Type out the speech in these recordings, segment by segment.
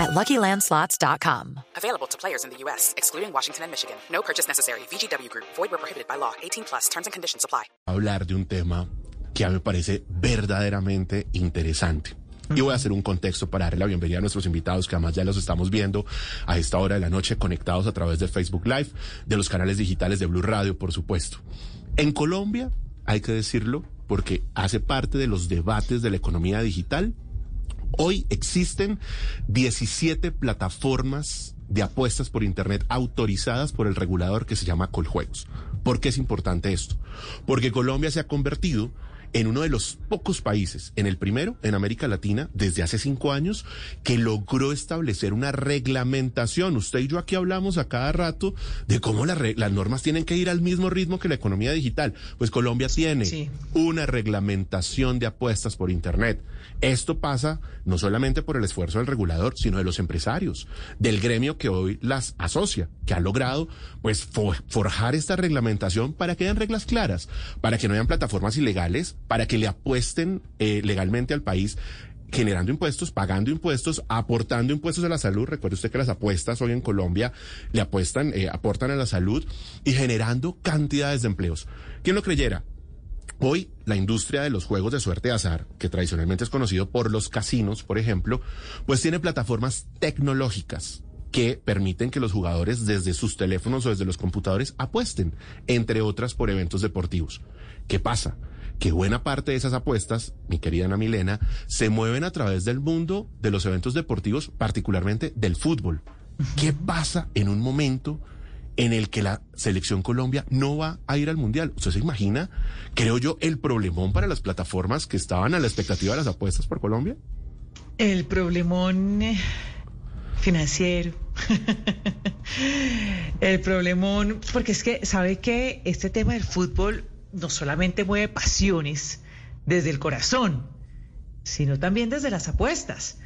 at LuckyLandSlots.com. Available to players in the U.S., excluding Washington and Michigan. No purchase necessary. VGW Group. Void where prohibited by law. 18 plus. Terms and conditions apply. Hablar de un tema que a mí me parece verdaderamente interesante. Y voy a hacer un contexto para darle la bienvenida a nuestros invitados, que además ya los estamos viendo a esta hora de la noche conectados a través de Facebook Live, de los canales digitales de Blue Radio, por supuesto. En Colombia, hay que decirlo, porque hace parte de los debates de la economía digital, hoy existen 17 plataformas de apuestas por Internet autorizadas por el regulador que se llama Coljuegos. ¿Por qué es importante esto? Porque Colombia se ha convertido en uno de los pocos países, en el primero en América Latina, desde hace cinco años, que logró establecer una reglamentación. Usted y yo aquí hablamos a cada rato de cómo las, las normas tienen que ir al mismo ritmo que la economía digital. Pues Colombia tiene Sí. una reglamentación de apuestas por Internet. Esto pasa no solamente por el esfuerzo del regulador, sino de los empresarios, del gremio que hoy las asocia, que ha logrado pues fo- forjar esta reglamentación para que hayan reglas claras, para que no hayan plataformas ilegales, para que le apuesten eh, legalmente al país generando impuestos, pagando impuestos, aportando impuestos a la salud. Recuerde usted que las apuestas hoy en Colombia le apuestan, eh, aportan a la salud y generando cantidades de empleos. ¿Quién lo creyera? Hoy la industria de los juegos de suerte de azar, que tradicionalmente es conocido por los casinos, por ejemplo, pues tiene plataformas tecnológicas que permiten que los jugadores desde sus teléfonos o desde los computadores apuesten, entre otras por eventos deportivos. ¿Qué pasa? Que buena parte de esas apuestas, mi querida Ana Milena, se mueven a través del mundo de los eventos deportivos, particularmente del fútbol. ¿Qué pasa en un momento en el que la selección Colombia no va a ir al mundial. ¿Usted se imagina, creo yo, el problemón para las plataformas que estaban a la expectativa de las apuestas por Colombia? El problemón eh, financiero. el problemón, porque es que, ¿sabe que Este tema del fútbol no solamente mueve pasiones desde el corazón, sino también desde las apuestas.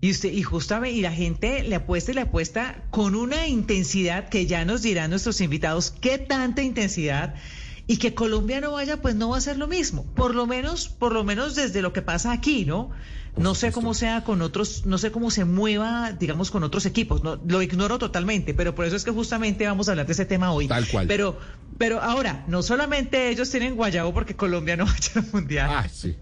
Y usted, y justamente, y la gente le apuesta y le apuesta con una intensidad que ya nos dirán nuestros invitados qué tanta intensidad y que Colombia no vaya, pues no va a ser lo mismo. Por lo menos, por lo menos desde lo que pasa aquí, ¿no? No sé cómo sea con otros, no sé cómo se mueva, digamos, con otros equipos. No, lo ignoro totalmente, pero por eso es que justamente vamos a hablar de ese tema hoy. Tal cual. Pero, pero ahora, no solamente ellos tienen guayabo porque Colombia no vaya al mundial. Ah, sí.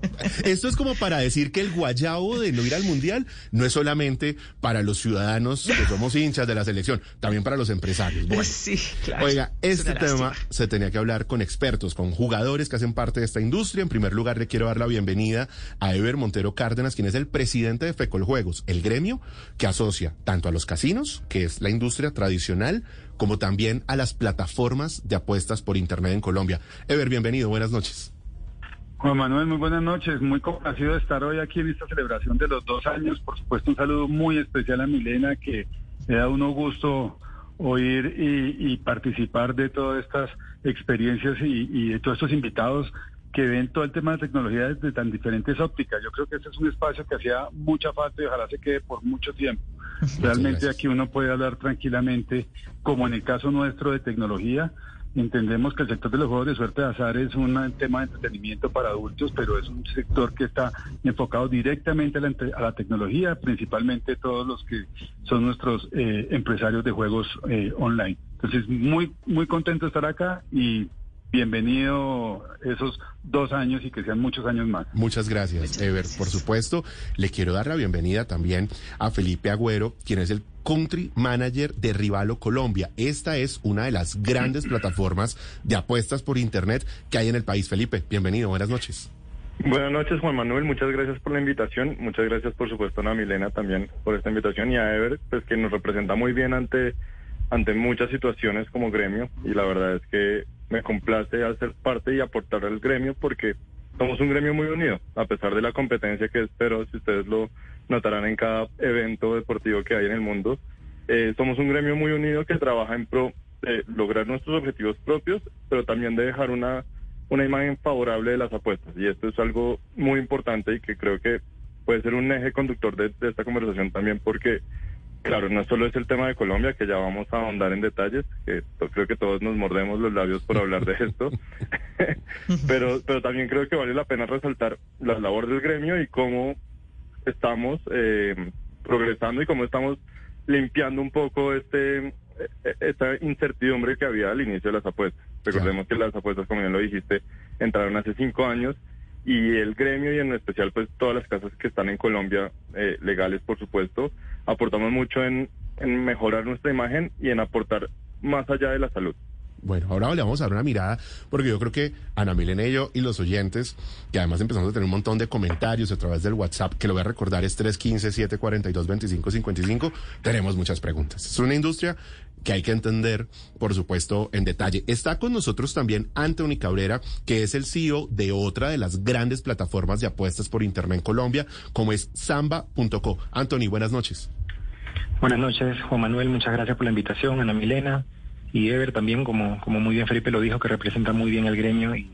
Esto es como para decir que el guayabo de no ir al mundial no es solamente para los ciudadanos que somos hinchas de la selección, también para los empresarios. Bueno, sí, claro. Oiga, Es este tema lástima. se tenía que hablar con expertos, con jugadores que hacen parte de esta industria. En primer lugar, le quiero dar la bienvenida a Ever Montero Cárdenas, es el presidente de Fecol Juegos, el gremio que asocia tanto a los casinos, que es la industria tradicional, como también a las plataformas de apuestas por Internet en Colombia. Ever, bienvenido, buenas noches. Juan Manuel, muy buenas noches. Muy complacido de estar hoy aquí en esta celebración de los dos años. Por supuesto, un saludo muy especial a Milena, que me da uno gusto oír y, participar de todas estas experiencias y de todos estos invitados que ven todo el tema de tecnología desde tan diferentes ópticas. Yo creo que este es un espacio que hacía mucha falta y ojalá se quede por mucho tiempo. Realmente aquí uno puede hablar tranquilamente, como en el caso nuestro de tecnología, Entendemos que el sector de los juegos de suerte de azar es un tema de entretenimiento para adultos, pero es un sector que está enfocado directamente a la, a la tecnología, principalmente todos los que son nuestros eh, empresarios de juegos eh, online. Entonces, muy, muy contento de estar acá y bienvenido esos dos años y que sean muchos años más. Muchas gracias, Ever. Por supuesto, le quiero dar la bienvenida también a Felipe Agüero, quien es el Country Manager de Rivalo Colombia. Esta es una de las grandes plataformas de apuestas por Internet que hay en el país. Felipe, bienvenido, buenas noches. Buenas noches, Juan Manuel. Muchas gracias por la invitación. Muchas gracias, por supuesto, a Milena también por esta invitación y a Ever, pues que nos representa muy bien ante, ante muchas situaciones como gremio. Y la verdad es que me complace hacer parte y aportar al gremio porque somos un gremio muy unido, a pesar de la competencia que espero, si ustedes lo notarán en cada evento deportivo que hay en el mundo. Eh, somos un gremio muy unido que trabaja en pro de lograr nuestros objetivos propios, pero también de dejar una una imagen favorable de las apuestas. Y esto es algo muy importante y que creo que puede ser un eje conductor de, esta conversación también porque, claro, no solo es el tema de Colombia, que ya vamos a ahondar en detalles, que creo que todos nos mordemos los labios por hablar de esto, pero, pero también creo que vale la pena resaltar la labor del gremio y cómo estamos eh, progresando y cómo estamos limpiando un poco este e-, esta incertidumbre que había al inicio de las apuestas. Recordemos que las apuestas, como bien lo dijiste, entraron hace cinco años y el gremio y en especial pues todas las casas que están en Colombia, eh, legales por supuesto, aportamos mucho en, en mejorar nuestra imagen y en aportar más allá de la salud. Bueno, ahora le vamos a dar una mirada, porque yo creo que Ana Milenello y los oyentes, que además empezamos a tener un montón de comentarios a través del WhatsApp, que lo voy a recordar, es 315-742-2555, tenemos muchas preguntas. Es una industria que hay que entender, por supuesto, en detalle. Está con nosotros también Anthony Cabrera, que es el CEO de otra de las grandes plataformas de apuestas por Internet en Colombia, como es samba.co. Anthony, buenas noches. Buenas noches, Juan Manuel, muchas gracias por la invitación, Ana Milena y Ever también, como, como muy bien Felipe lo dijo, que representa muy bien el gremio y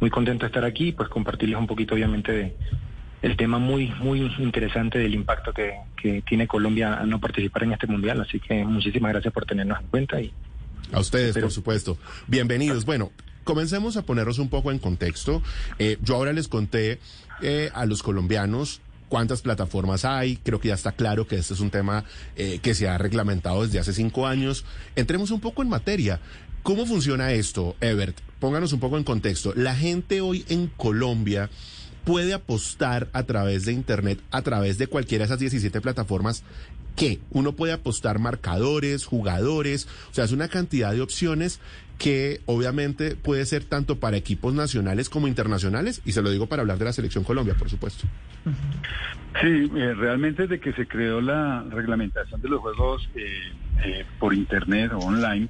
muy contento de estar aquí, pues compartirles un poquito obviamente de el tema muy muy interesante del impacto que, que tiene Colombia al no participar en este mundial, así que muchísimas gracias por tenernos en cuenta y a ustedes, por supuesto. Bienvenidos. Bueno, comencemos a ponernos un poco en contexto. Eh, yo ahora les conté eh, a los colombianos cuántas plataformas hay. Creo que ya está claro que este es un tema eh, que se ha reglamentado desde hace cinco años. Entremos un poco en materia. ¿Cómo funciona esto, Ebert? Pónganos un poco en contexto. La gente hoy en Colombia puede apostar a través de Internet, a través de cualquiera de esas 17 plataformas. ¿Qué? Uno puede apostar marcadores, jugadores, o sea, es una cantidad de opciones que obviamente puede ser tanto para equipos nacionales como internacionales, y se lo digo para hablar de la selección Colombia, por supuesto. Sí, eh, realmente desde que se creó la reglamentación de los juegos eh, eh, por Internet o online,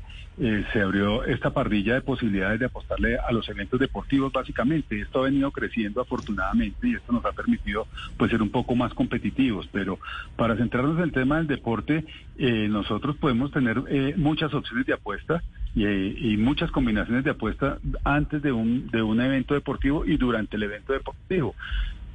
se abrió esta parrilla de posibilidades de apostarle a los eventos deportivos básicamente. Esto ha venido creciendo afortunadamente y esto nos ha permitido pues ser un poco más competitivos. Pero para centrarnos en el tema del deporte, nosotros podemos tener muchas opciones de apuestas y, muchas combinaciones de apuestas antes de un, de un evento deportivo y durante el evento deportivo.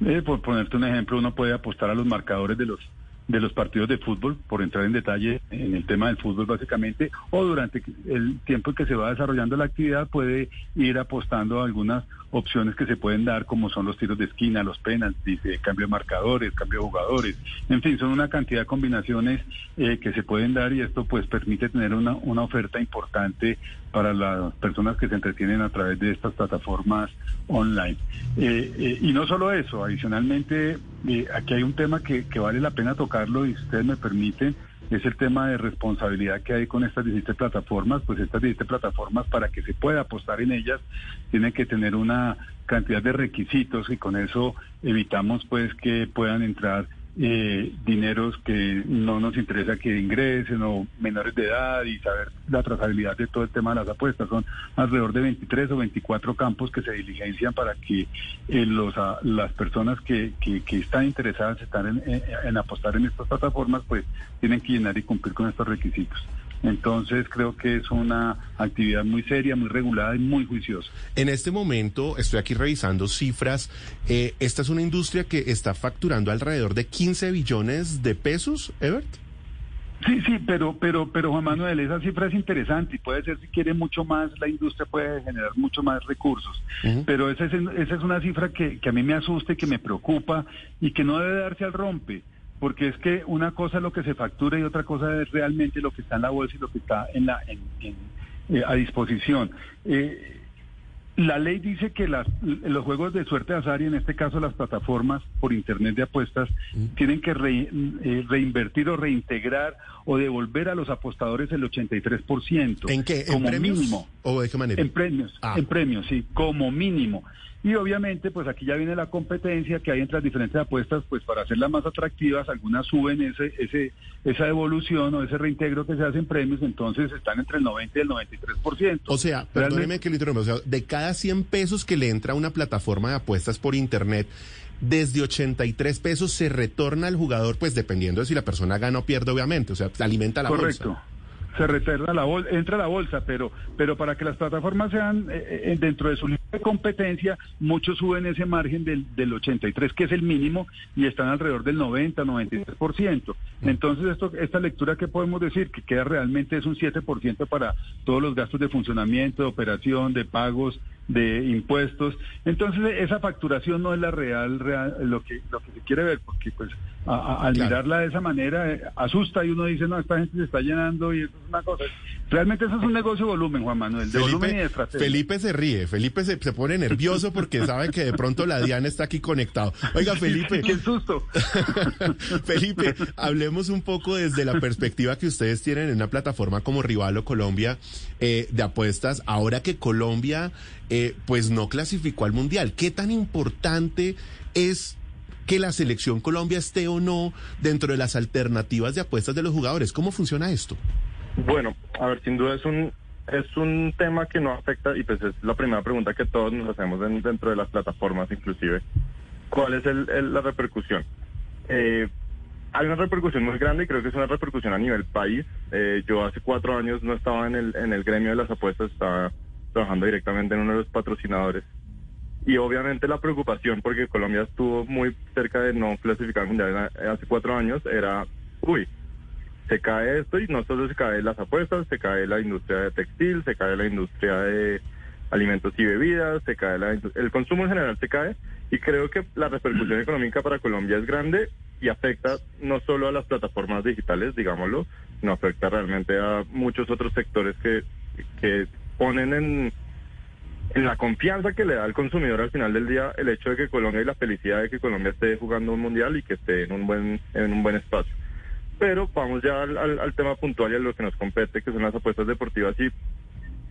Eh, por ponerte un ejemplo, uno puede apostar a los marcadores de los de los partidos de fútbol, por entrar en detalle en el tema del fútbol básicamente, o durante el tiempo en que se va desarrollando la actividad puede ir apostando a algunas opciones que se pueden dar, como son los tiros de esquina, los penaltis, eh, cambio de marcadores, cambio de jugadores, en fin, son una cantidad de combinaciones eh, que se pueden dar y esto pues permite tener una, una oferta importante para las personas que se entretienen a través de estas plataformas online. Eh, y no solo eso, adicionalmente, aquí hay un tema que, que vale la pena tocarlo y si ustedes me permiten, es el tema de responsabilidad que hay con estas 17 plataformas, pues estas 17 plataformas para que se pueda apostar en ellas tienen que tener una cantidad de requisitos y con eso evitamos pues que puedan entrar eh, dineros que no nos interesa que ingresen o menores de edad y saber la trazabilidad de todo el tema de las apuestas. Son alrededor de 23 o 24 campos que se diligencian para que eh, los, las personas que, que, están interesadas están en apostar en estas plataformas pues tienen que llenar y cumplir con estos requisitos. Entonces creo que es una actividad muy seria, muy regulada y muy juiciosa. En este momento estoy aquí revisando cifras. Eh, esta es una industria que está facturando alrededor de 15 billones de pesos, Ebert. Sí, sí, pero, pero, pero Juan Manuel, esa cifra es interesante y puede ser si quiere mucho más, la industria puede generar mucho más recursos. Pero esa es, esa es una cifra que, que a mí me asusta y que me preocupa y que no debe darse al rompe porque es que una cosa es lo que se factura y otra cosa es realmente lo que está en la bolsa y lo que está en la eh, a disposición. Eh, la ley dice que las, los juegos de suerte azar y en este caso las plataformas por internet de apuestas tienen que eh, reinvertir o reintegrar o devolver a los apostadores el 83%. ¿En qué? ¿En como premios? mínimo. ¿O de qué manera? En premios, Ah. en premios, sí, como mínimo. Y obviamente, pues aquí ya viene la competencia que hay entre las diferentes apuestas, pues para hacerlas más atractivas, algunas suben ese, ese, esa devolución o ese reintegro que se hace en premios, entonces están entre el 90 y el 93%. O sea, perdóneme que le interrumpa, o sea, de cada 100 pesos que le entra a una plataforma de apuestas por internet, desde 83 pesos se retorna al jugador, pues dependiendo de si la persona gana o pierde, obviamente, o sea, alimenta la Correcto. bolsa. Se retorna la bolsa, entra a la bolsa, pero, pero para que las plataformas sean eh, eh, dentro de su de competencia, muchos suben ese margen del, del 83, que es el mínimo, y están alrededor del 90, 93%. Mm. Entonces, esto, esta lectura que podemos decir, que queda realmente es un 7% para todos los gastos de funcionamiento, de operación, de pagos, de impuestos. Entonces, esa facturación no es la real, real lo que lo que se quiere ver, porque pues a- a- al Claro. mirarla de esa manera eh, asusta y uno dice, no, esta gente se está llenando y eso es una cosa. Realmente eso es un negocio de volumen, Juan Manuel, de volumen y de Felipe, estrategia. Felipe se ríe, Felipe se, se pone nervioso porque sabe que de pronto la Diana está aquí conectado. Oiga, Felipe, ¡Qué susto! Felipe, hablemos un poco desde la perspectiva que ustedes tienen en una plataforma como Rivalo Colombia eh, de apuestas, ahora que Colombia eh, pues no clasificó al Mundial. ¿Qué tan importante es que la selección Colombia esté o no dentro de las alternativas de apuestas de los jugadores? ¿Cómo funciona esto? Bueno, a ver, sin duda es un es un tema que no afecta y pues es la primera pregunta que todos nos hacemos en- dentro de las plataformas inclusive. ¿Cuál es el- la repercusión? Eh, hay una repercusión muy grande y creo que es una repercusión a nivel país. Eh, yo hace cuatro años no estaba en el, en el gremio de las apuestas, estaba trabajando directamente en uno de los patrocinadores. Y obviamente la preocupación, porque Colombia estuvo muy cerca de no clasificar al mundial eh, hace cuatro años, era, uy, se cae esto y no solo se cae las apuestas, se cae la industria de textil, se cae la industria de alimentos y bebidas, se cae la el consumo en general se cae y creo que la repercusión económica para Colombia es grande y afecta no solo a las plataformas digitales, digámoslo, sino afecta realmente a muchos otros sectores que, que ponen en, en la confianza que le da al consumidor al final del día el hecho de que Colombia y la felicidad de que Colombia esté jugando un mundial y que esté en un buen en un buen espacio. Pero vamos ya al, tema puntual y a lo que nos compete, que son las apuestas deportivas. Y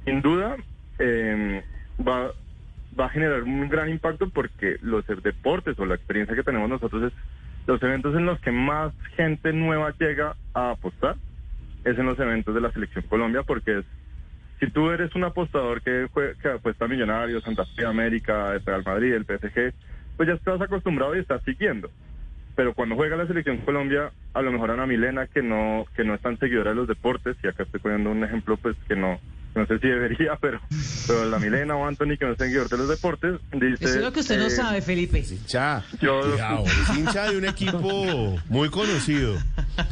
sin duda eh, va, va a generar un gran impacto porque los deportes o la experiencia que tenemos nosotros es los eventos en los que más gente nueva llega a apostar es en los eventos de la selección Colombia porque es si tú eres un apostador que, jue- que apuesta a Millonarios, Santa Fe, América, el Real Madrid, el PSG, pues ya estás acostumbrado y estás siguiendo. Pero cuando juega la selección Colombia, a lo mejor Ana Milena, que no que no es tan seguidora de los deportes, y acá estoy poniendo un ejemplo pues que no no sé si debería, pero, pero la Milena o Anthony, que no es seguidor de los deportes, dice... Eso es lo que usted no sabe, Felipe. Hincha, Yo- cuidado, es hincha de un equipo muy conocido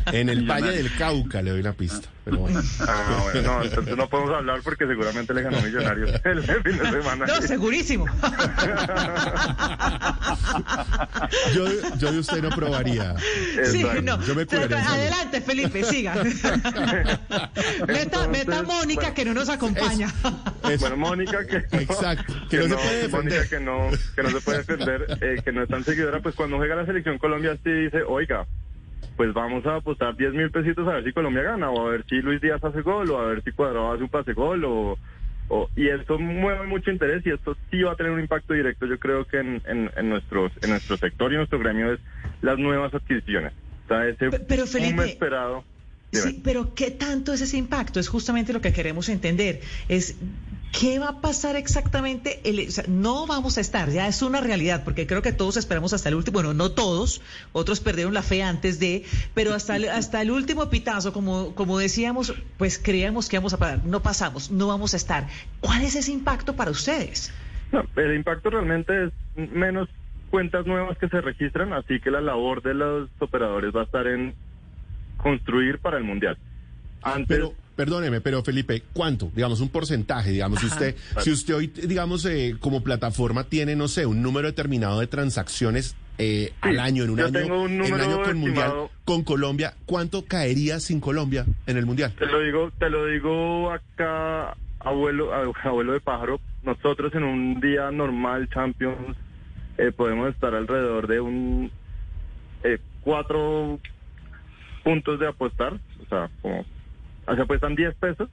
en el Valle del Cauca, le doy una pista. Pero bueno. Ah, bueno, no, entonces no podemos hablar porque seguramente le ganó Millonarios el fin de semana. No, segurísimo. Yo, yo de usted no probaría. Sí, no. Yo me. Adelante, Felipe, siga. meta, Mónica bueno. que no nos acompaña. Es- Bueno, Mónica, que no, Exacto, que no se puede defender. Mónica, que no, que no se puede defender, eh, que no es tan seguidora, pues cuando juega la selección Colombia sí dice, oiga, pues vamos a apostar 10 mil pesitos a ver si Colombia gana, o a ver si Luis Díaz hace gol, o a ver si Cuadrado hace un pase gol, o, o- y esto mueve mucho interés y esto sí va a tener un impacto directo, yo creo que en, en, en nuestros, en nuestro sector y en nuestro gremio es las nuevas adquisiciones. O sea, ese Pe- pero, Felipe, esperado. Sí, pero ¿qué tanto es ese impacto? Es justamente lo que queremos entender. Es qué va a pasar exactamente. El- o sea, no vamos a estar, ya es una realidad, porque creo que todos esperamos hasta el último. Bueno, no todos, otros perdieron la fe antes de, pero hasta el, hasta el último pitazo, como, como decíamos, pues creíamos que íbamos a parar. No pasamos, no vamos a estar. ¿Cuál es ese impacto para ustedes? No, el impacto realmente es menos cuentas nuevas que se registran, así que la labor de los operadores va a estar en construir para el mundial. Antes, Pero, perdóneme, pero Felipe, ¿cuánto? Digamos, un porcentaje, digamos, si usted, si usted hoy, digamos, eh, como plataforma tiene, no sé, un número determinado de transacciones eh, al año, en un año, tengo un en un número año con Mundial, estimado. con Colombia, ¿cuánto caería sin Colombia en el Mundial? te lo digo, te lo digo acá, abuelo, ab- abuelo de pájaro, nosotros en un día normal Champions eh, podemos estar alrededor de un eh, cuatro puntos de apostar, o sea, como se apuestan 10 pesos.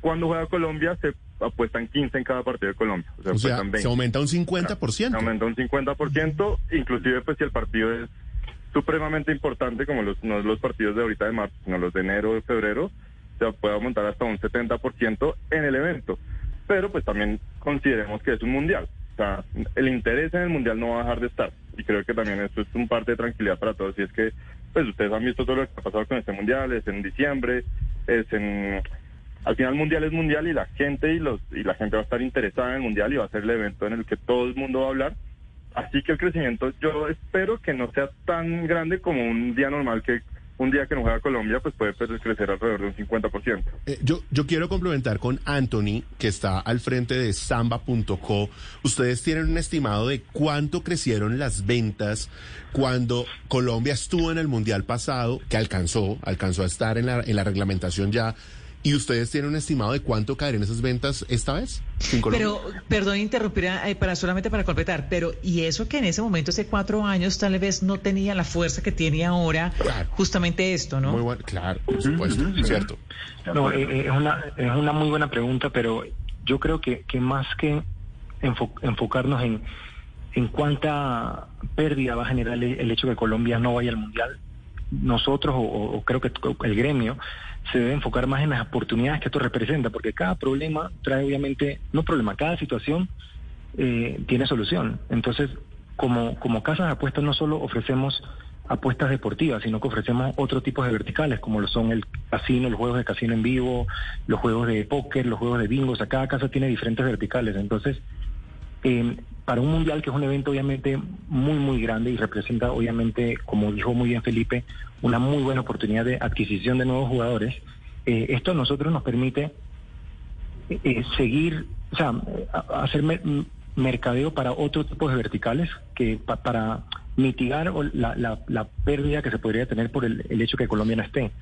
Cuando juega Colombia se apuestan 15 en cada partido de Colombia. O sea, O sea, apuestan 20. se aumenta un 50%. Aumenta un 50%, inclusive pues si el partido es supremamente importante, como los, no los partidos de ahorita de marzo, sino los de enero de febrero, se puede aumentar hasta un 70% en el evento. Pero pues también consideremos que es un mundial. O sea, el interés en el mundial no va a dejar de estar. Y creo que también eso es un parte de tranquilidad para todos. Y es que, pues ustedes han visto todo lo que ha pasado con este mundial, es en diciembre, es en al final mundial es mundial y la gente y los y la gente va a estar interesada en el mundial y va a ser el evento en el que todo el mundo va a hablar. Así que el crecimiento yo espero que no sea tan grande como un día normal que un día que no juega Colombia, pues puede crecer alrededor de un 50%. Eh, yo, yo quiero complementar con Anthony, que está al frente de samba.co. Ustedes tienen un estimado de cuánto crecieron las ventas cuando Colombia estuvo en el Mundial pasado, que alcanzó, alcanzó a estar en la, en la reglamentación ya ¿Y ustedes tienen un estimado de cuánto caerían esas ventas esta vez? Pero, perdón interrumpir, eh, para, solamente para completar, pero ¿y eso que en ese momento, hace cuatro años, tal vez no tenía la fuerza que tiene ahora? Justamente esto, ¿no? Muy bueno, claro, por supuesto, cierto. No, eh, eh, es, una, es una muy buena pregunta, pero yo creo que, que más que enfocarnos en, en cuánta pérdida va a generar el, hecho de que Colombia no vaya al Mundial, nosotros o creo que el gremio se debe enfocar más en las oportunidades que esto representa, porque cada problema trae obviamente, no problema, cada situación eh, tiene solución. Entonces, como, como casas de apuestas no solo ofrecemos apuestas deportivas, sino que ofrecemos otro tipo de verticales, como lo son el casino, los juegos de casino en vivo, los juegos de póker, los juegos de bingo, o sea, cada casa tiene diferentes verticales. Entonces, eh, para un mundial que es un evento obviamente muy, muy grande y representa obviamente, como dijo muy bien Felipe, una muy buena oportunidad de adquisición de nuevos jugadores, eh, esto a nosotros nos permite eh, seguir, o sea, hacer mercadeo para otro tipo de verticales que para mitigar la, la, pérdida que se podría tener por el, el hecho que Colombia no esté.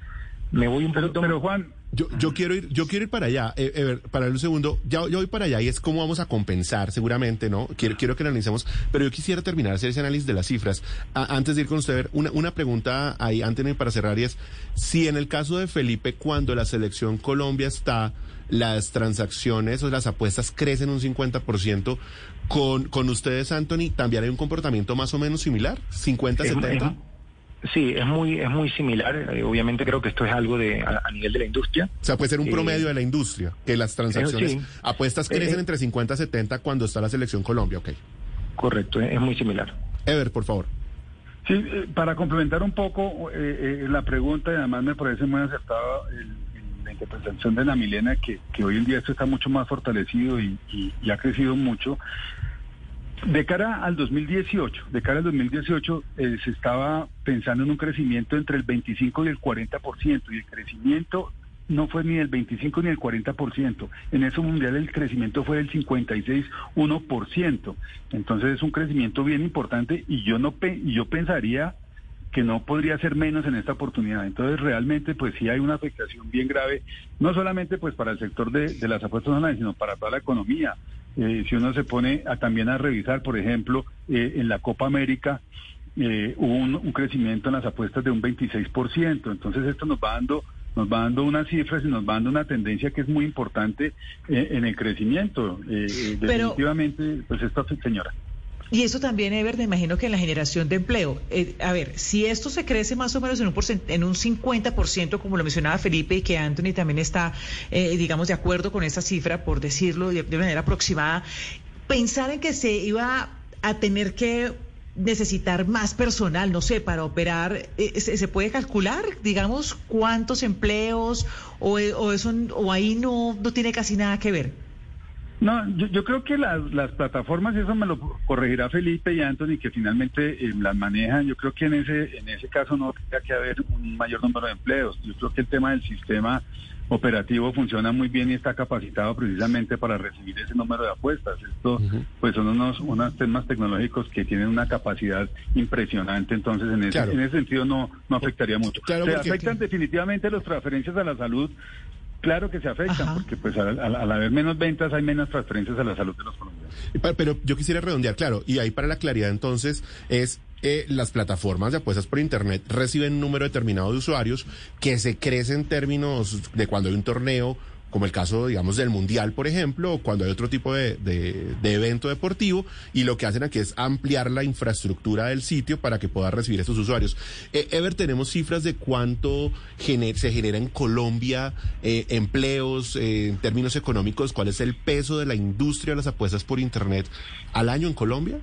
Me voy un poquito. Pero, Juan, yo, yo quiero ir, yo quiero ir para allá. Eh, para un segundo, ya, yo voy para allá y es cómo vamos a compensar, seguramente, ¿no? Quiero, quiero que analicemos, pero yo quisiera terminar hacer ese análisis de las cifras. antes de ir con usted, una, una pregunta ahí, antes de para cerrar, y es si en el caso de Felipe, cuando la selección Colombia está, las transacciones o las apuestas crecen un 50%, con, con ustedes, Anthony, también hay un comportamiento más o menos similar, 50, 70. Sí, es muy, es muy similar. Eh, obviamente creo que esto es algo de a, nivel de la industria. O sea, puede ser un promedio de la industria, que las transacciones, apuestas eh, crecen eh. entre 50 y 70 cuando está la selección Colombia, ok. Correcto, es muy similar. Ever, por favor. Sí, para complementar un poco la pregunta, y además me parece muy acertada la interpretación de la Milena, que, que hoy en día esto está mucho más fortalecido y, y ha crecido mucho. De cara al 2018, de cara al 2018 eh, se estaba pensando en un crecimiento entre el 25 y el 40% y el crecimiento no fue ni el 25 ni el 40%. En ese mundial el crecimiento fue del 56,1%. Entonces es un crecimiento bien importante y yo no y yo pensaría que no podría ser menos en esta oportunidad. Entonces, realmente, pues sí hay una afectación bien grave, no solamente pues para el sector de, de las apuestas online, sino para toda la economía. Eh, si uno se pone a, también a revisar, por ejemplo, eh, en la Copa América eh, hubo un, crecimiento en las apuestas de un 26%. Entonces, esto nos va dando nos va dando unas cifras y nos va dando una tendencia que es muy importante en el crecimiento. definitivamente, pues esto, señora. Y eso también, Ever, me imagino que en la generación de empleo. Eh, a ver, si esto se crece más o menos en un, en un 50%, como lo mencionaba Felipe, y que Anthony también está, eh, digamos, de acuerdo con esa cifra, por decirlo de, manera aproximada, pensar en que se iba a tener que necesitar más personal, no sé, para operar, eh, ¿se, puede calcular, digamos, cuántos empleos o, o eso o ahí no, no tiene casi nada que ver? No, yo, creo que las, las plataformas, eso me lo corregirá Felipe y Anthony, que finalmente eh, las manejan. Yo creo que en ese, en ese caso no tendría que haber un mayor número de empleos. Yo creo que el tema del sistema operativo funciona muy bien y está capacitado precisamente para recibir ese número de apuestas. Esto pues son unos, unos temas tecnológicos que tienen una capacidad impresionante, entonces en ese, en ese sentido no, no afectaría mucho. Se afectan definitivamente las transferencias a la salud, Claro que se afectan, porque pues al, haber menos ventas hay menos transferencias a la salud de los colombianos. Pero, yo quisiera redondear, claro, y ahí para la claridad entonces es eh, las plataformas de apuestas por Internet reciben un número determinado de usuarios que se crece en términos de cuando hay un torneo como el caso, digamos, del Mundial, por ejemplo, o cuando hay otro tipo de, evento deportivo, y lo que hacen aquí es ampliar la infraestructura del sitio para que pueda recibir a estos usuarios. Eh, Ever, tenemos cifras de cuánto se genera en Colombia eh, empleos eh, en términos económicos, cuál es el peso de la industria de las apuestas por Internet al año en Colombia.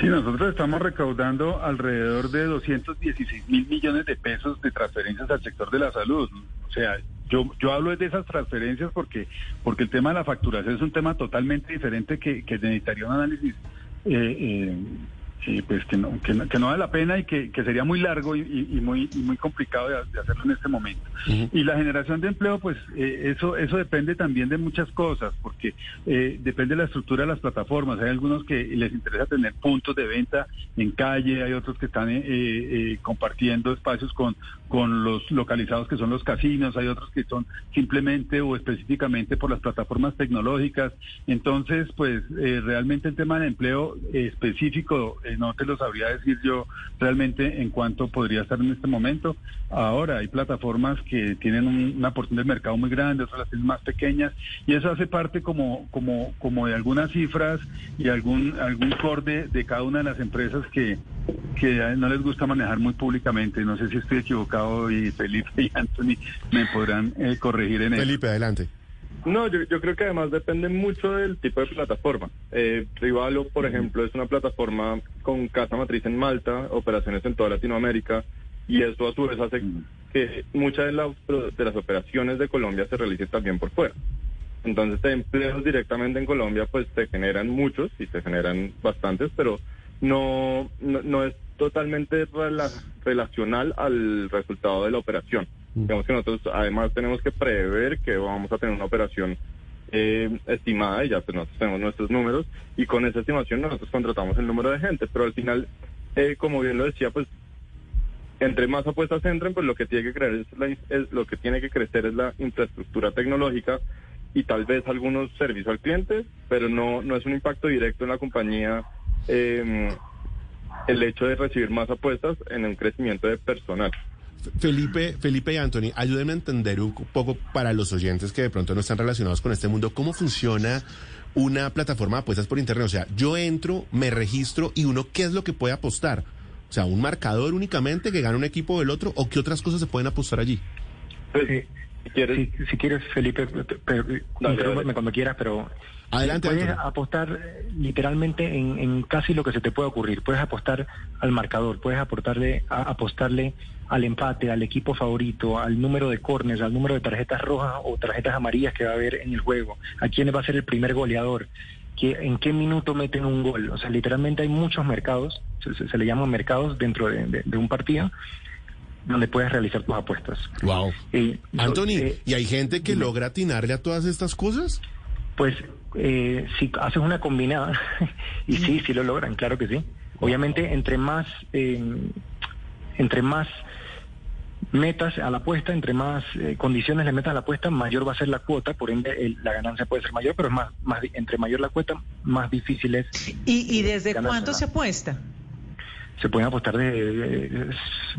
Sí, nosotros estamos recaudando alrededor de 216 mil millones de pesos de transferencias al sector de la salud. O sea, yo, yo hablo de esas transferencias porque, porque el tema de la facturación es un tema totalmente diferente que, que necesitaría un análisis eh, eh, pues que no, que no, que, no, vale la pena y que, que sería muy largo y, y, muy y muy complicado de, de, hacerlo en este momento. Uh -huh. Y la generación de empleo, pues eh, eso eso depende también de muchas cosas, porque eh, depende de la estructura de las plataformas. Hay algunos que les interesa tener puntos de venta en calle, hay otros que están eh, eh compartiendo espacios con, con los localizados que son los casinos, hay otros que son simplemente o específicamente por las plataformas tecnológicas. Entonces, pues eh, realmente el tema del empleo específico no te lo sabría decir yo realmente en cuánto podría estar en este momento. Ahora hay plataformas que tienen un, una porción del mercado muy grande, otras las tienen más pequeñas, y eso hace parte como, como, como de algunas cifras y algún, algún core de, cada una de las empresas que, que no les gusta manejar muy públicamente. No sé si estoy equivocado y Felipe y Anthony me podrán eh, corregir en eso. Felipe, adelante. No, yo, yo, creo que además depende mucho del tipo de plataforma. Eh, Rivalo, por ejemplo, es una plataforma con casa matriz en Malta, operaciones en toda Latinoamérica, y eso a su vez hace que muchas de, la, de las operaciones de Colombia se realicen también por fuera. Entonces, de empleos directamente en Colombia, pues se generan muchos y se generan bastantes, pero no, no, no es totalmente rela relacional al resultado de la operación. Digamos que nosotros además tenemos que prever que vamos a tener una operación eh, estimada y ya pues nosotros tenemos nuestros números y con esa estimación nosotros contratamos el número de gente, pero al final, eh, como bien lo decía, pues entre más apuestas entren, pues lo que tiene que creer es, la, es lo que tiene que crecer es la infraestructura tecnológica y tal vez algunos servicios al cliente, pero no no es un impacto directo en la compañía eh, el hecho de recibir más apuestas en un crecimiento de personal. Felipe, Felipe y Anthony, ayúdenme a entender un poco para los oyentes que de pronto no están relacionados con este mundo, cómo funciona una plataforma de apuestas por internet. O sea, yo entro, me registro y uno, ¿qué es lo que puede apostar? O sea, un marcador únicamente que gana un equipo del otro o qué otras cosas se pueden apostar allí. Pues, si, quieres, si, si quieres Felipe, pero, dale, dale. cuando quieras, pero Adelante, puedes Antonio. apostar literalmente en, en, casi lo que se te puede ocurrir. Puedes apostar al marcador, puedes aportarle, a, apostarle al empate, al equipo favorito, al número de corners, al número de tarjetas rojas o tarjetas amarillas que va a haber en el juego, a quién va a ser el primer goleador, que, en qué minuto meten un gol. O sea, literalmente hay muchos mercados, se, se le llaman mercados dentro de, de, de un partido donde puedes realizar tus apuestas. Wow. Eh, Anthony, eh, ¿y hay gente que logra atinarle a todas estas cosas? Pues eh, si haces una combinada, y sí, sí lo logran, claro que sí. Obviamente, entre más, eh, entre más metas a la apuesta, entre más eh, condiciones le metas a la apuesta, mayor va a ser la cuota, por ende el, la ganancia puede ser mayor, pero es más, más, entre mayor la cuota, más difícil es. ¿Y, y desde cuánto se apuesta? Se pueden apostar de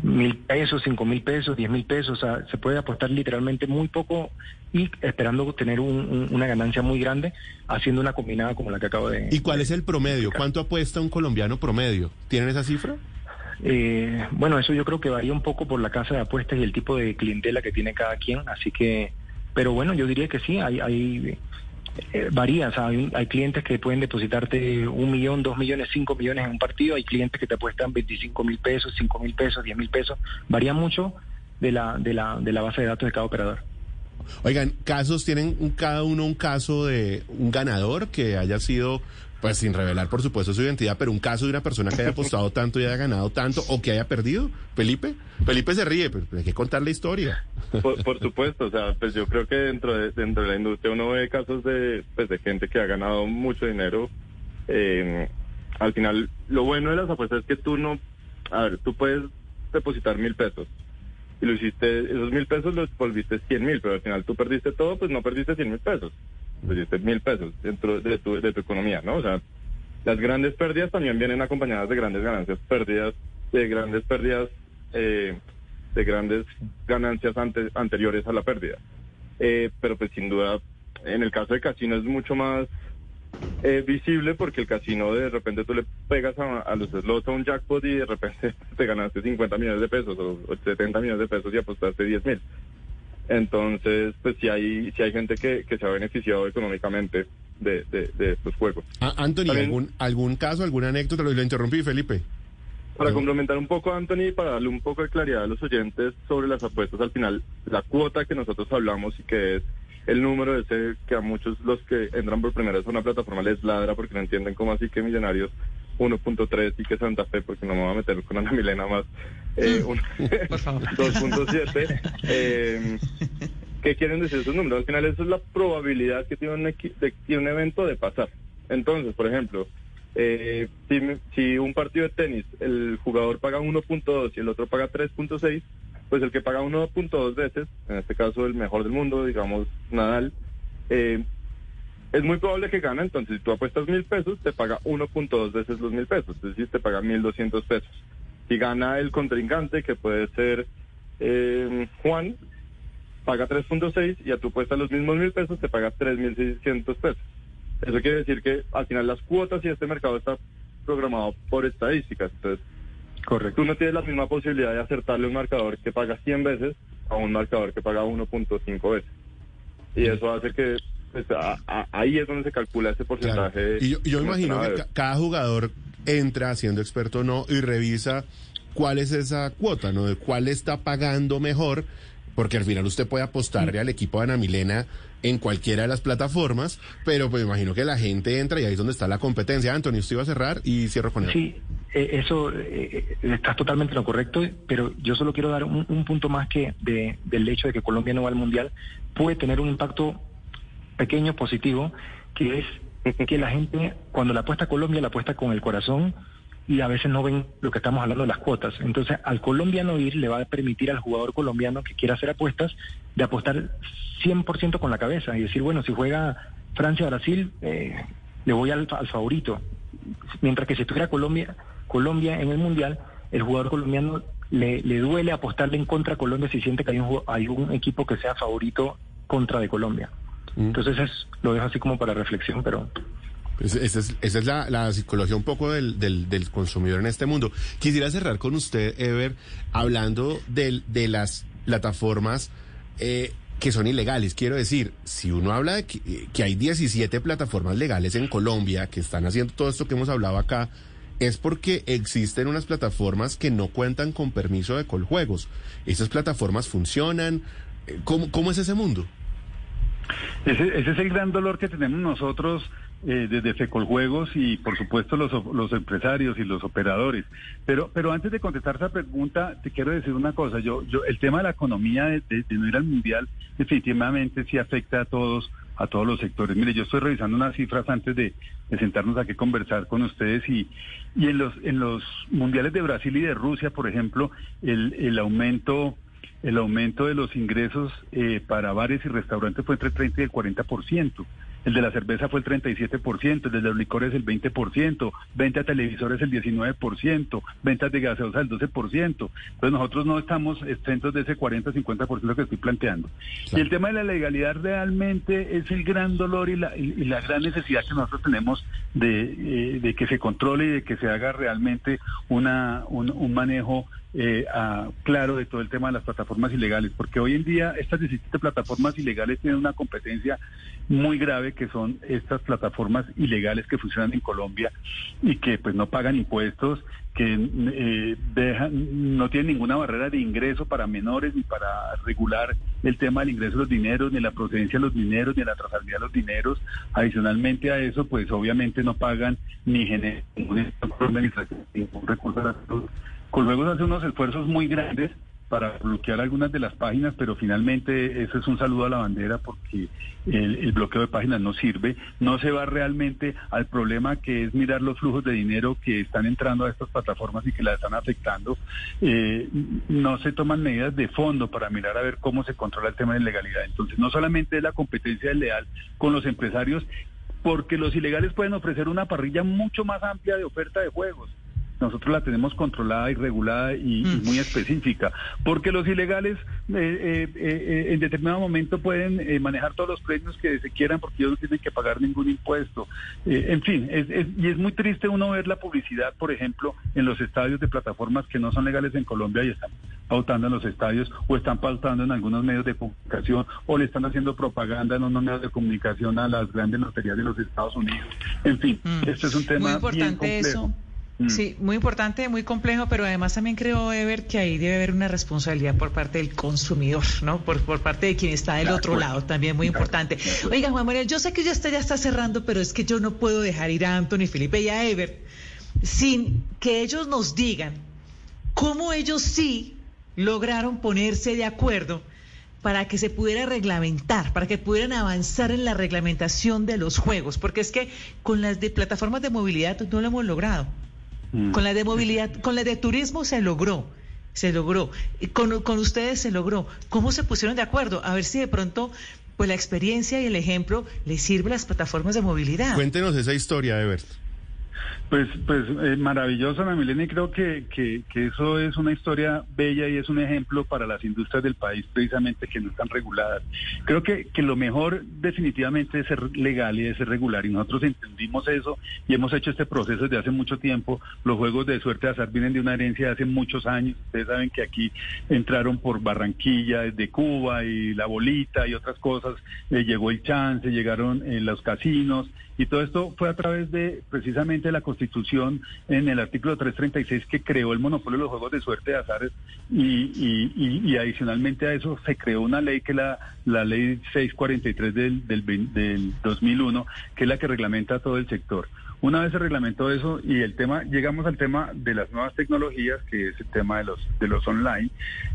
mil pesos, cinco mil pesos, diez mil pesos, o sea, se puede apostar literalmente muy poco y esperando tener un, un, una ganancia muy grande haciendo una combinada como la que acabo de... ¿Y cuál es el promedio? ¿Cuánto apuesta un colombiano promedio? ¿Tienen esa cifra? Eh, bueno, eso yo creo que varía un poco por la casa de apuestas y el tipo de clientela que tiene cada quien, así que, pero bueno, yo diría que sí, hay... hay eh, varía, hay, hay, clientes que pueden depositarte un millón, dos millones, cinco millones en un partido, hay clientes que te apuestan 25 mil pesos, cinco mil pesos, diez mil pesos, varía mucho de la, de la, de la base de datos de cada operador. Oigan, casos, ¿tienen cada uno un caso de un ganador que haya sido, pues sin revelar por supuesto su identidad, pero un caso de una persona que haya apostado tanto y haya ganado tanto o que haya perdido? Felipe, Felipe se ríe, pero hay que contar la historia. Por, por supuesto, o sea, pues yo creo que dentro de, dentro de la industria uno ve casos de, pues de gente que ha ganado mucho dinero. Eh, al final, lo bueno de las apuestas es que tú no, a ver, tú puedes depositar mil pesos y lo hiciste, esos mil pesos los volviste cien mil, pero al final tú perdiste todo, pues no perdiste cien mil pesos, perdiste mil pesos dentro de tu, de tu economía, ¿no? O sea, las grandes pérdidas también vienen acompañadas de grandes ganancias, pérdidas, de grandes pérdidas, eh, de grandes ganancias ante, anteriores a la pérdida. Eh, pero pues sin duda, en el caso de casino es mucho más eh, visible porque el casino de repente tú le pegas a, a, los slots a un jackpot y de repente te ganaste 50 millones de pesos o 70 millones de pesos y apostaste 10 mil. Entonces, pues si hay, si hay gente que, que se ha beneficiado económicamente de, de, de estos juegos. Ah, Anthony, ¿algún, ¿algún caso, alguna anécdota? Lo, lo interrumpí, Felipe. Para complementar un poco, Anthony, para darle un poco de claridad a los oyentes sobre las apuestas, al final, la cuota que nosotros hablamos y que es el número ese que a muchos los que entran por primera vez a una plataforma les ladra porque no entienden cómo así que Millonarios 1.3 y que Santa Fe, porque no me voy a meter con Ana Milena más, eh, 2.7. eh, ¿Qué quieren decir esos números? Al final eso es la probabilidad que tiene un, equi- de, un evento de pasar. Entonces, por ejemplo, eh, si, si un partido de tenis el jugador paga 1.2 y el otro paga 3.6, pues el que paga 1.2 veces, en este caso el mejor del mundo, digamos Nadal, eh, es muy probable que gane. Entonces, si tú apuestas mil pesos, te paga 1.2 veces los mil pesos, es decir, te paga 1.200 pesos. Si gana el contrincante, que puede ser eh, Juan, paga 3.6 y a tu apuesta los mismos mil pesos te paga 3.600 pesos. Eso quiere decir que al final las cuotas y este mercado está programado por estadísticas. Entonces, Correcto. tú no tienes la misma posibilidad de acertarle un marcador que paga 100 veces a un marcador que paga 1.5 veces. Y eso hace que pues, a- a- ahí es donde se calcula ese Claro. porcentaje. Y yo, y yo que imagino que ca- cada jugador entra siendo experto o no y revisa cuál es esa cuota, ¿no? De cuál está pagando mejor, porque al final usted puede apostarle al equipo de Ana Milena en cualquiera de las plataformas, pero pues imagino que la gente entra y ahí es donde está la competencia. Antonio, usted iba a cerrar y cierro con él. Sí, eh, eso eh, eh, estás totalmente en lo correcto, pero yo solo quiero dar un, un punto más que de- del hecho de que Colombia no va al Mundial puede tener un impacto pequeño positivo, que es que la gente cuando la apuesta Colombia la apuesta con el corazón y a veces no ven lo que estamos hablando de las cuotas. Entonces, al colombiano ir le va a permitir al jugador colombiano que quiera hacer apuestas de apostar 100% con la cabeza y decir, bueno, si juega Francia-Brasil, eh, le voy al, favorito. Mientras que si estuviera Colombia, Colombia en el Mundial, el jugador colombiano le, le duele apostarle en contra a Colombia si siente que hay un, hay un equipo que sea favorito contra de Colombia. Mm. Entonces es, lo dejo así como para reflexión, pero Es- Esa es, esa es la, la psicología un poco del, del, del consumidor en este mundo. Quisiera cerrar con usted, Ever, hablando del, de las plataformas eh, que son ilegales. Quiero decir, si uno habla de que, que hay 17 plataformas legales en Colombia que están haciendo todo esto que hemos hablado acá, es porque existen unas plataformas que no cuentan con permiso de coljuegos. ¿Esas plataformas funcionan? Eh, ¿Cómo, cómo es ese mundo? Ese, ese es el gran dolor que tenemos nosotros eh, desde Fecoljuegos y por supuesto los, los empresarios y los operadores. Pero, pero antes de contestar esa pregunta, te quiero decir una cosa. Yo, yo, el tema de la economía de no ir al mundial definitivamente sí afecta a todos, a todos los sectores. Mire, yo estoy revisando unas cifras antes de, de sentarnos aquí a conversar con ustedes y, y en los, en los mundiales de Brasil y de Rusia, por ejemplo, el, el aumento el aumento de los ingresos eh, para bares y restaurantes fue entre el 30 y el 40%. El de la cerveza fue el 37%, el de los licores el 20%, venta a televisores el 19%, ventas de gaseosa el 12%. Entonces nosotros no estamos exentos de ese 40-50% que estoy planteando. Y el tema de la legalidad realmente es el gran dolor y la, y, y la gran necesidad que nosotros tenemos de, eh, de que se controle y de que se haga realmente una, un, un manejo eh, a- claro de todo el tema de las plataformas ilegales, porque hoy en día estas 17 plataformas ilegales tienen una competencia muy grave que son estas plataformas ilegales que funcionan en Colombia y que pues no pagan impuestos, que eh, dejan, no tienen ninguna barrera de ingreso para menores ni para regular el tema del ingreso de los dineros, ni la procedencia de los dineros, ni la trazabilidad de los dineros. Adicionalmente a eso, pues obviamente no pagan ni generan ningún ningún recurso a la salud. Coljuegos hace unos esfuerzos muy grandes para bloquear algunas de las páginas, pero finalmente eso es un saludo a la bandera porque el, bloqueo de páginas no sirve, no se va realmente al problema que es mirar los flujos de dinero que están entrando a estas plataformas y que las están afectando. Eh, no se toman medidas de fondo para mirar a ver cómo se controla el tema de legalidad. Entonces, no solamente es la competencia desleal con los empresarios, porque los ilegales pueden ofrecer una parrilla mucho más amplia de oferta de juegos nosotros la tenemos controlada y regulada y, y muy específica, porque los ilegales eh, eh, eh, en determinado momento pueden eh, manejar todos los premios que se quieran porque ellos no tienen que pagar ningún impuesto. Eh, en fin, es, es- y es muy triste uno ver la publicidad, por ejemplo, en los estadios de plataformas que no son legales en Colombia y están pautando en los estadios o están pautando en algunos medios de comunicación o le están haciendo propaganda en unos medios de comunicación a las grandes loterías de los Estados Unidos. En fin, Mm. este es un tema Muy bien importante complejo. eso. Mm. Sí, muy importante, muy complejo, pero además también creo, Ever, que ahí debe haber una responsabilidad por parte del consumidor, ¿no? Por, por parte de quien está del otro lado, también muy importante. Oiga, Juan Manuel, yo sé que ya está, ya está cerrando, pero es que yo no puedo dejar ir a Anthony Felipe y a Ever sin que ellos nos digan cómo ellos sí lograron ponerse de acuerdo para que se pudiera reglamentar, para que pudieran avanzar en la reglamentación de los juegos, porque es que con las de plataformas de movilidad no lo hemos logrado. Mm. Con la de movilidad, con la de turismo se logró, se logró. Con, con ustedes se logró. ¿Cómo se pusieron de acuerdo? A ver si de pronto pues la experiencia y el ejemplo les sirve a las plataformas de movilidad. Cuéntenos esa historia, Ebert. Pues, pues eh, maravilloso, Ana Milena, y creo que, que, eso es una historia bella y es un ejemplo para las industrias del país, precisamente que no están reguladas. Creo que, que lo mejor definitivamente es ser legal y es ser regular, y nosotros entendimos eso y hemos hecho este proceso desde hace mucho tiempo. Los juegos de suerte de azar vienen de una herencia de hace muchos años. Ustedes saben que aquí entraron por Barranquilla, desde Cuba y la bolita y otras cosas. Eh, llegó el chance, llegaron eh, los casinos y todo esto fue a través de precisamente la Constitución en el artículo 336 que creó el monopolio de los juegos de suerte de azares y, y, adicionalmente a eso se creó una ley que la, la ley 643 del, del, del 2001, que es la que reglamenta todo el sector. Una vez se reglamentó eso y el tema, llegamos al tema de las nuevas tecnologías, que es el tema de los de los online,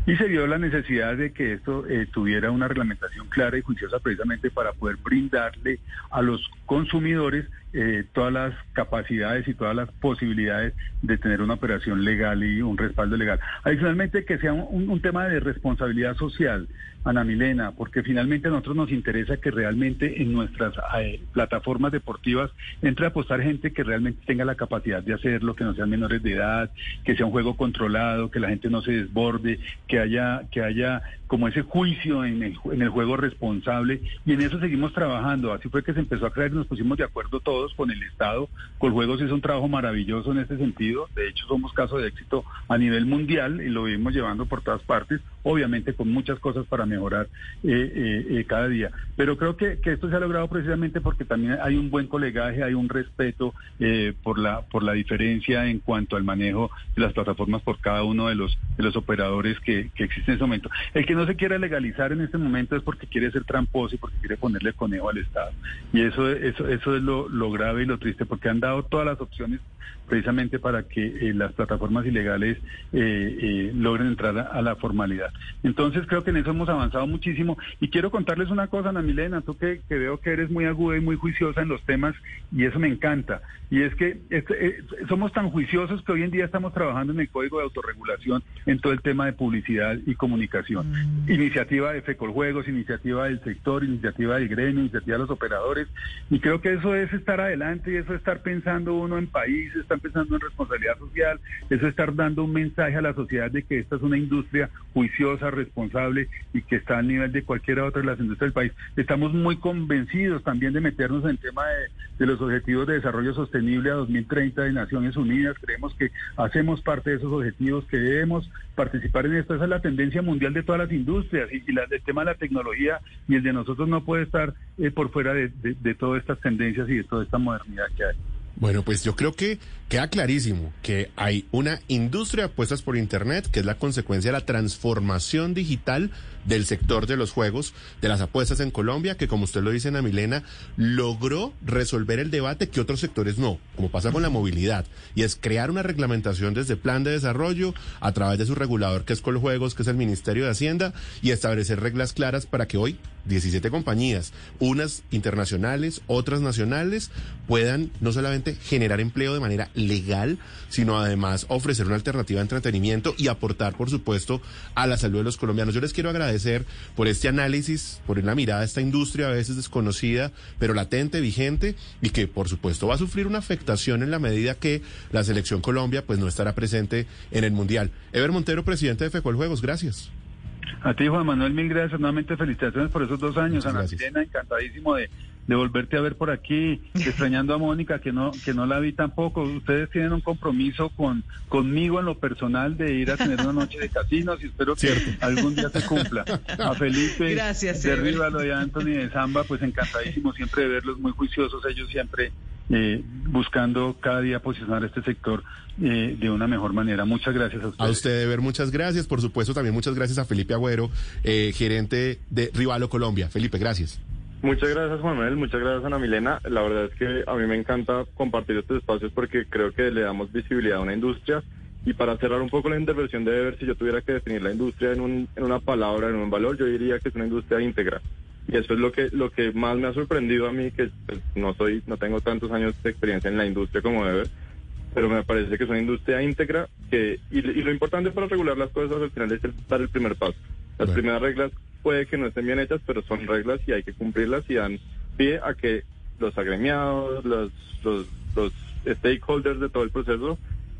y se vio la necesidad de que esto eh, tuviera una reglamentación clara y juiciosa precisamente para poder brindarle a los consumidores consumidores eh, todas las capacidades y todas las posibilidades de tener una operación legal y un respaldo legal. Adicionalmente, que sea un, tema de responsabilidad social, Ana Milena, porque finalmente a nosotros nos interesa que realmente en nuestras eh, plataformas deportivas entre a apostar gente que realmente tenga la capacidad de hacerlo, que no sean menores de edad, que sea un juego controlado, que la gente no se desborde, que haya, que haya como ese juicio en el, en el juego responsable y en eso seguimos trabajando. Así fue que se empezó a crear y nos pusimos de acuerdo todos con el Estado. Coljuegos hizo un trabajo maravilloso en este sentido. De hecho, somos caso de éxito a nivel mundial y lo vimos llevando por todas partes, obviamente con muchas cosas para mejorar eh, eh, eh, cada día. Pero creo que, esto se ha logrado precisamente porque también hay un buen colegaje, hay un respeto por, la, por la diferencia en cuanto al manejo de las plataformas por cada uno de los, de los operadores que, existen en ese momento. El que no se quiere legalizar en este momento es porque quiere ser tramposo y porque quiere ponerle conejo al Estado. Y eso, eso, eso es lo, grave y lo triste, porque han dado todas las opciones precisamente para que las plataformas ilegales logren entrar a, la formalidad. Entonces creo que en eso hemos avanzado muchísimo y quiero contarles una cosa, Ana Milena, tú que, veo que eres muy aguda y muy juiciosa en los temas y eso me encanta. Y es que este, somos tan juiciosos que hoy en día estamos trabajando en el Código de Autorregulación en todo el tema de publicidad y comunicación. Mm. Iniciativa de FECOL Juegos, iniciativa del sector, iniciativa del gremio, iniciativa de los operadores y creo que eso es estar adelante y eso es estar pensando uno en país, estar pensando en responsabilidad social, eso es estar dando un mensaje a la sociedad de que esta es una industria juiciosa, responsable y que está al nivel de cualquier otra de las industrias del país. Estamos muy convencidos también de meternos en el tema de, los objetivos de desarrollo sostenible a 2030 de Naciones Unidas. Creemos que hacemos parte de esos objetivos, que debemos participar en esto. Esa es la tendencia mundial de todas las industrias y, la, el tema de la tecnología y el de nosotros no puede estar eh, por fuera de todas estas tendencias y de toda esta modernidad que hay. Bueno, pues yo creo que queda clarísimo que hay una industria de apuestas por Internet que es la consecuencia de la transformación digital del sector de los juegos, de las apuestas en Colombia, que como usted lo dice, Ana Milena, logró resolver el debate que otros sectores no, como pasa con la movilidad, y es crear una reglamentación desde plan de desarrollo a través de su regulador que es Coljuegos, que es el Ministerio de Hacienda, y establecer reglas claras para que hoy 17 compañías, unas internacionales, otras nacionales, puedan no solamente generar empleo de manera legal, sino además ofrecer una alternativa de entretenimiento y aportar, por supuesto, a la salud de los colombianos. Yo les quiero agradecer por este análisis, por la mirada a esta industria a veces desconocida, pero latente, vigente, y que, por supuesto, va a sufrir una afectación en la medida que la selección Colombia pues no estará presente en el Mundial. Ever Montero, presidente de FECOL Juegos, gracias. A ti, Juan Manuel, mil gracias. Nuevamente felicitaciones por esos dos años. Ana Milena, encantadísimo de, de volverte a ver por aquí, extrañando a Mónica, que no, que no la vi tampoco. Ustedes tienen un compromiso con conmigo en lo personal de ir a tener una noche de casinos y espero que algún día se cumpla. A Felipe Gracias, de Rívalo y a Anthony de Zamba, pues encantadísimo siempre de verlos, muy juiciosos ellos siempre eh, buscando cada día posicionar este sector eh, de una mejor manera. Muchas gracias a ustedes. A usted, Ever, muchas gracias. Por supuesto, también muchas gracias a Felipe Agüero, eh, gerente de Rivalo Colombia. Felipe, gracias. Muchas gracias, Juan Manuel. Muchas gracias, Ana Milena. La verdad es que a mí me encanta compartir estos espacios porque creo que le damos visibilidad a una industria. Y para cerrar un poco la intervención de Ever, si yo tuviera que definir la industria en, un, en una palabra, en un valor, yo diría que es una industria íntegra. Y eso es lo que lo que más me ha sorprendido a mí, que pues, no soy no tengo tantos años de experiencia en la industria como Ever, pero me parece que es una industria íntegra que y, y lo importante para regular las cosas al final es el- dar el primer paso. Las Bueno. primeras reglas puede que no estén bien hechas, pero son reglas y hay que cumplirlas y dan pie a que los agremiados, los, los, los stakeholders de todo el proceso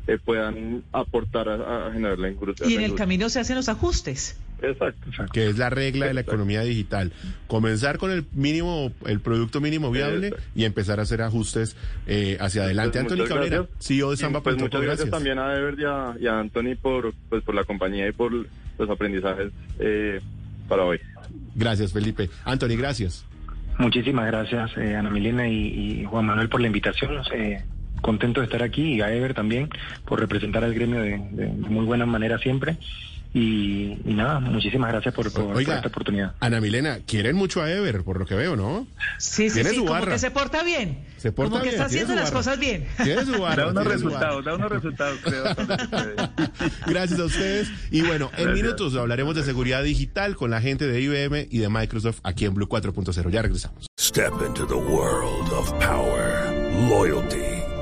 eh, puedan aportar a, a generar la industria. Y en el camino se hacen los ajustes. Exacto. que es la regla de la economía digital. Comenzar con el mínimo, el producto mínimo viable Exacto. y empezar a hacer ajustes eh, hacia adelante. Pues Anthony Cabrera, gracias. CEO de Samba. pues muchas com, gracias, también a Ever y a, y a Anthony por, pues, por la compañía y por los aprendizajes eh, para hoy. Gracias, Felipe. Anthony, gracias. Muchísimas gracias, eh, Ana Milena y, y Juan Manuel, por la invitación. Eh, contento de estar aquí y a Ever también por representar al gremio de, de- de muy buena manera siempre. Y, y nada, muchísimas gracias por, por- por Oiga, esta oportunidad. Ana Milena, quieren mucho a Ever, por lo que veo, ¿no? Sí, sí, sí, su como barra. que se porta bien. Se porta como que bien, está tiene haciendo las cosas bien. Tiene su barra, Da unos resultados, da unos resultados, creo. Gracias a ustedes. Y bueno, en Gracias. minutos hablaremos de seguridad digital con la gente de IBM y de Microsoft aquí en Blue 4.0. Ya regresamos. Step into the world of power, loyalty,